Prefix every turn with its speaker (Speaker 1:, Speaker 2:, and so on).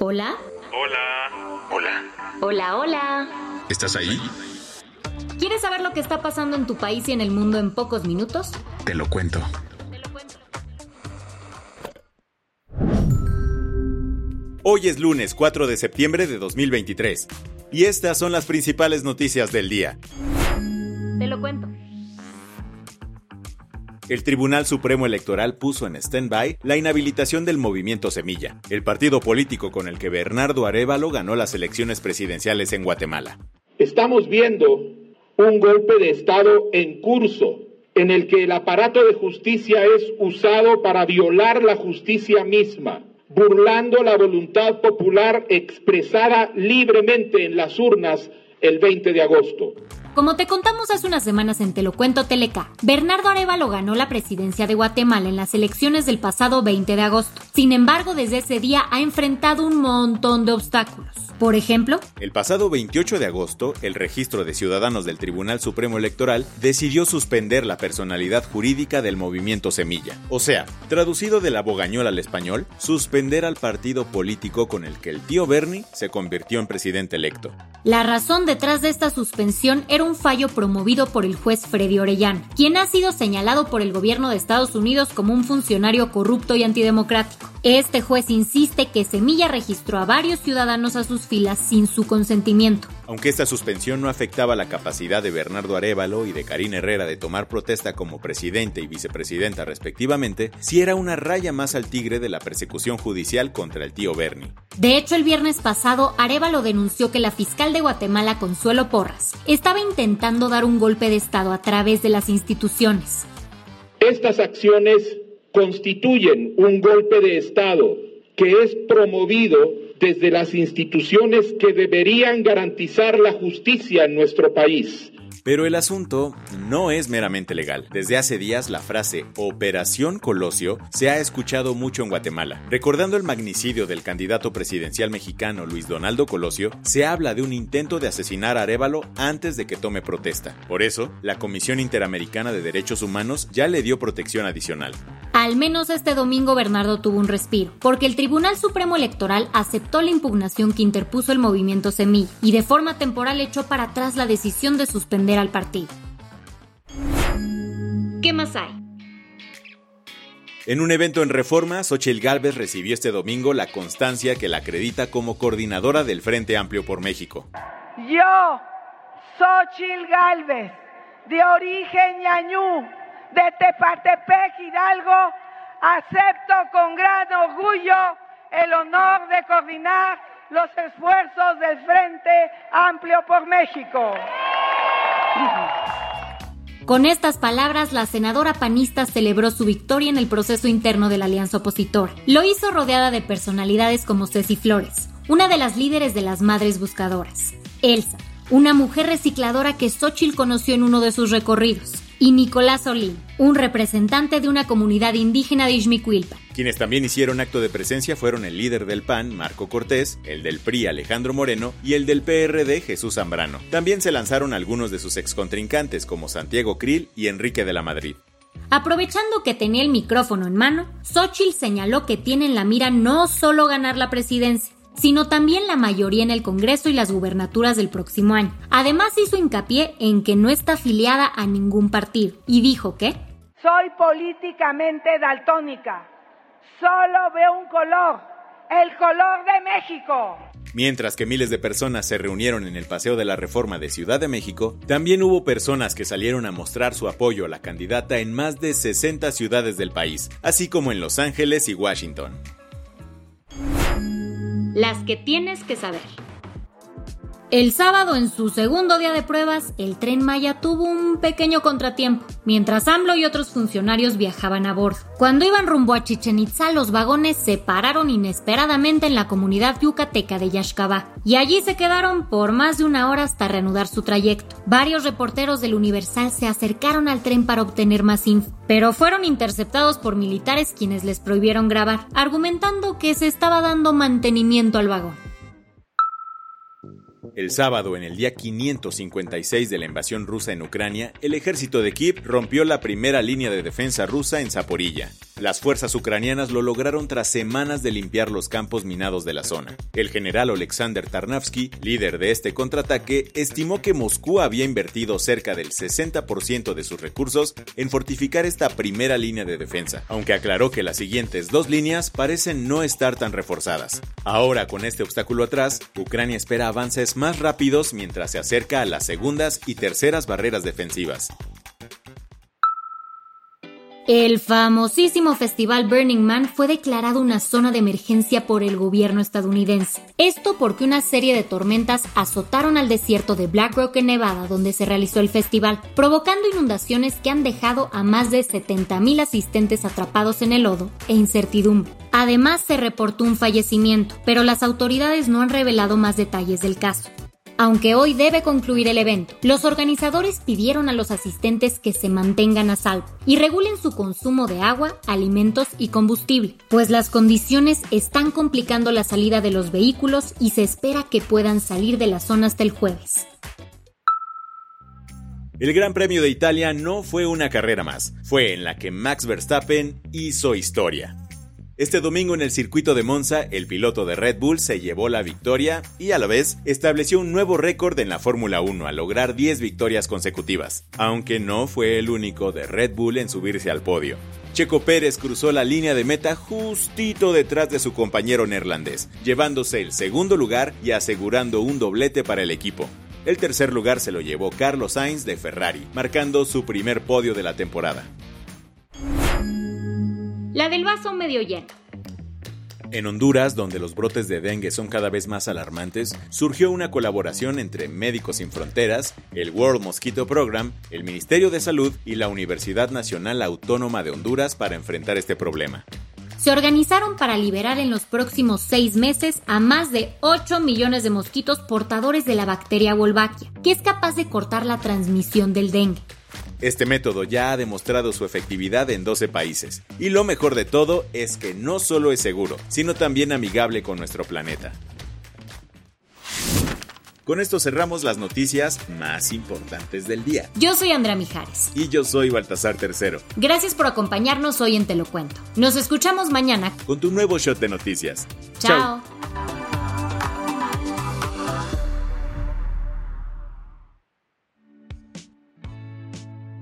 Speaker 1: Hola.
Speaker 2: Hola. Hola.
Speaker 1: Hola, hola.
Speaker 2: ¿Estás ahí?
Speaker 1: ¿Quieres saber lo que está pasando en tu país y en el mundo en pocos minutos?
Speaker 2: Te lo cuento.
Speaker 3: Hoy es lunes 4 de septiembre de 2023 y estas son las principales noticias del día. El Tribunal Supremo Electoral puso en stand-by la inhabilitación del movimiento Semilla, el partido político con el que Bernardo Arevalo ganó las elecciones presidenciales en Guatemala.
Speaker 4: Estamos viendo un golpe de Estado en curso en el que el aparato de justicia es usado para violar la justicia misma, burlando la voluntad popular expresada libremente en las urnas el 20 de agosto.
Speaker 1: Como te contamos hace unas semanas en Te lo cuento Teleca, Bernardo Arevalo ganó la presidencia de Guatemala en las elecciones del pasado 20 de agosto. Sin embargo, desde ese día ha enfrentado un montón de obstáculos. Por ejemplo,
Speaker 3: El pasado 28 de agosto, el registro de ciudadanos del Tribunal Supremo Electoral decidió suspender la personalidad jurídica del movimiento Semilla. O sea, traducido de la bogañola al español, suspender al partido político con el que el tío Bernie se convirtió en presidente electo.
Speaker 1: la razón detrás de esta suspensión era un fallo promovido por el juez Freddy Orellana, quien ha sido señalado por el gobierno de Estados Unidos como un funcionario corrupto y antidemocrático. Este juez insiste que Semilla registró a varios ciudadanos a sus filas sin su consentimiento.
Speaker 3: Aunque esta suspensión no afectaba la capacidad de Bernardo Arevalo y de Karina Herrera de tomar protesta como presidente y vicepresidenta respectivamente, sí era una raya más al tigre de la persecución judicial contra el tío Bernie.
Speaker 1: De hecho, el viernes pasado, Arevalo denunció que la fiscal de Guatemala, Consuelo Porras, estaba intentando dar un golpe de Estado a través de las instituciones.
Speaker 4: Estas acciones constituyen un golpe de Estado que es promovido desde las instituciones que deberían garantizar la justicia en nuestro país.
Speaker 3: Pero el asunto no es meramente legal. Desde hace días la frase Operación Colosio se ha escuchado mucho en Guatemala. Recordando el magnicidio del candidato presidencial mexicano Luis Donaldo Colosio, se habla de un intento de asesinar a Arevalo antes de que tome protesta. Por eso, la Comisión Interamericana de Derechos Humanos ya le dio protección adicional.
Speaker 1: Al menos este domingo Bernardo tuvo un respiro, porque el Tribunal Supremo Electoral aceptó la impugnación que interpuso el movimiento Semilla y de forma temporal echó para atrás la decisión de suspender al partido. ¿Qué más hay?
Speaker 3: En un evento en Reforma, Xochitl Gálvez recibió este domingo la constancia que la acredita como coordinadora del Frente Amplio por México.
Speaker 5: Yo, Xochil Galvez, de origen ñañú, de Tepatepec, Hidalgo, acepto con gran orgullo el honor de coordinar los esfuerzos del Frente Amplio por México.
Speaker 1: Con estas palabras, la senadora panista celebró su victoria en el proceso interno de la alianza opositora. Lo hizo rodeada de personalidades como Ceci Flores, una de las líderes de las Madres Buscadoras, Elsa, una mujer recicladora que Xochitl conoció en uno de sus recorridos, y Nicolás Olín, un representante de una comunidad indígena de Ixmiquilpa.
Speaker 3: Quienes también hicieron acto de presencia fueron el líder del PAN, Marco Cortés, el del PRI, Alejandro Moreno, y el del PRD, Jesús Zambrano. También se lanzaron algunos de sus excontrincantes como Santiago Krill y Enrique de la Madrid.
Speaker 1: Aprovechando que tenía el micrófono en mano, Xochitl señaló que tiene en la mira no solo ganar la presidencia, sino también la mayoría en el Congreso y las gubernaturas del próximo año. Además hizo hincapié en que no está afiliada a ningún partido y dijo que
Speaker 5: Soy políticamente daltónica. Solo veo un color, el color de México.
Speaker 3: Mientras que miles de personas se reunieron en el Paseo de la Reforma de Ciudad de México, también hubo personas que salieron a mostrar su apoyo a la candidata en más de 60 ciudades del país, así como en Los Ángeles y Washington.
Speaker 1: Las que tienes que saber. El sábado, en su segundo día de pruebas, el tren Maya tuvo un pequeño contratiempo, mientras AMLO y otros funcionarios viajaban a bordo. Cuando iban rumbo a Chichen Itza, los vagones se pararon inesperadamente en la comunidad yucateca de Yaxcabá, y allí se quedaron por más de una hora hasta reanudar su trayecto. Varios reporteros del Universal se acercaron al tren para obtener más info, pero fueron interceptados por militares quienes les prohibieron grabar, argumentando que se estaba dando mantenimiento al vagón.
Speaker 3: El sábado, en el día 556 de la invasión rusa en Ucrania, el ejército de Kiev rompió la primera línea de defensa rusa en Zaporilla. Las fuerzas ucranianas lo lograron tras semanas de limpiar los campos minados de la zona. El general Alexander Tarnavsky, líder de este contraataque, estimó que Moscú había invertido cerca del 60% de sus recursos en fortificar esta primera línea de defensa, aunque aclaró que las siguientes dos líneas parecen no estar tan reforzadas. Ahora, con este obstáculo atrás, Ucrania espera avances más rápidos mientras se acerca a las segundas y terceras barreras defensivas.
Speaker 1: El famosísimo festival Burning Man fue declarado una zona de emergencia por el gobierno estadounidense. Esto porque una serie de tormentas azotaron al desierto de Black Rock en Nevada donde se realizó el festival, provocando inundaciones que han dejado a más de 70.000 asistentes atrapados en el lodo e incertidumbre. Además se reportó un fallecimiento, pero las autoridades no han revelado más detalles del caso. Aunque hoy debe concluir el evento, los organizadores pidieron a los asistentes que se mantengan a salvo y regulen su consumo de agua, alimentos y combustible, pues las condiciones están complicando la salida de los vehículos y se espera que puedan salir de la zona hasta el jueves.
Speaker 3: El Gran Premio de Italia no fue una carrera más, fue en la que Max Verstappen hizo historia. Este domingo en el circuito de Monza, el piloto de Red Bull se llevó la victoria y a la vez estableció un nuevo récord en la Fórmula 1 al lograr 10 victorias consecutivas, aunque no fue el único de Red Bull en subirse al podio. Checo Pérez cruzó la línea de meta justito detrás de su compañero neerlandés, llevándose el segundo lugar y asegurando un doblete para el equipo. El tercer lugar se lo llevó Carlos Sainz de Ferrari, marcando su primer podio de la temporada.
Speaker 1: La del vaso medio lleno.
Speaker 3: En Honduras, donde los brotes de dengue son cada vez más alarmantes, surgió una colaboración entre Médicos Sin Fronteras, el World Mosquito Program, el Ministerio de Salud y la Universidad Nacional Autónoma de Honduras para enfrentar este problema.
Speaker 1: Se organizaron para liberar en los próximos seis meses a más de 8 millones de mosquitos portadores de la bacteria Wolbachia, que es capaz de cortar la transmisión del dengue.
Speaker 3: Este método ya ha demostrado su efectividad en 12 países. Y lo mejor de todo es que no solo es seguro, sino también amigable con nuestro planeta. Con esto cerramos las noticias más importantes del día.
Speaker 1: Yo soy Andrea Mijares.
Speaker 3: Y yo soy Baltasar Tercero.
Speaker 1: Gracias por acompañarnos hoy en Te lo Cuento. Nos escuchamos mañana
Speaker 3: con tu nuevo shot de noticias.
Speaker 1: Chao.